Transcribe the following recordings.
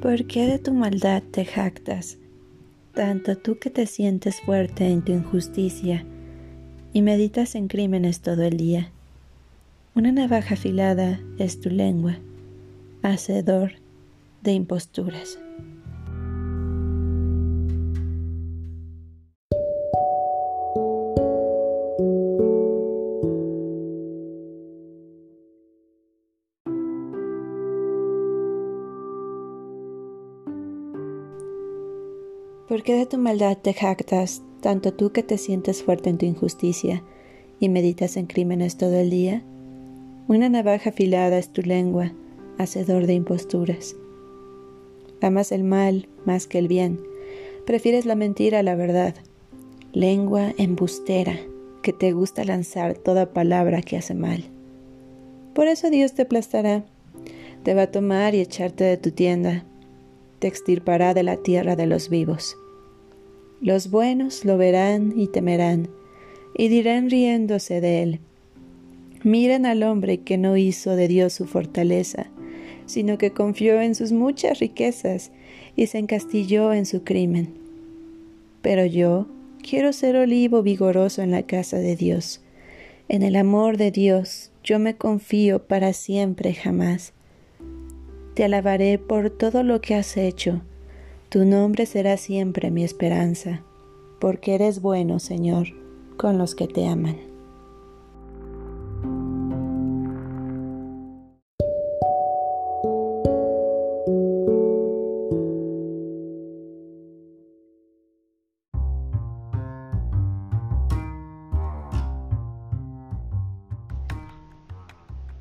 ¿Por qué de tu maldad te jactas, tanto tú que te sientes fuerte en tu injusticia y meditas en crímenes todo el día? Una navaja afilada es tu lengua, hacedor de imposturas. ¿Por qué de tu maldad te jactas, tanto tú que te sientes fuerte en tu injusticia y meditas en crímenes todo el día? Una navaja afilada es tu lengua, hacedor de imposturas. Amas el mal más que el bien, prefieres la mentira a la verdad. Lengua embustera, que te gusta lanzar toda palabra que hace mal. Por eso Dios te aplastará, te va a tomar y echarte de tu tienda, te extirpará de la tierra de los vivos. Los buenos lo verán y temerán, y dirán riéndose de él. Miren al hombre que no hizo de Dios su fortaleza, sino que confió en sus muchas riquezas y se encastilló en su crimen. Pero yo quiero ser olivo vigoroso en la casa de Dios. En el amor de Dios yo me confío para siempre jamás. Te alabaré por todo lo que has hecho tu nombre será siempre mi esperanza, porque eres bueno, Señor, con los que te aman.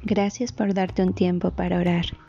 Gracias por darte un tiempo para orar.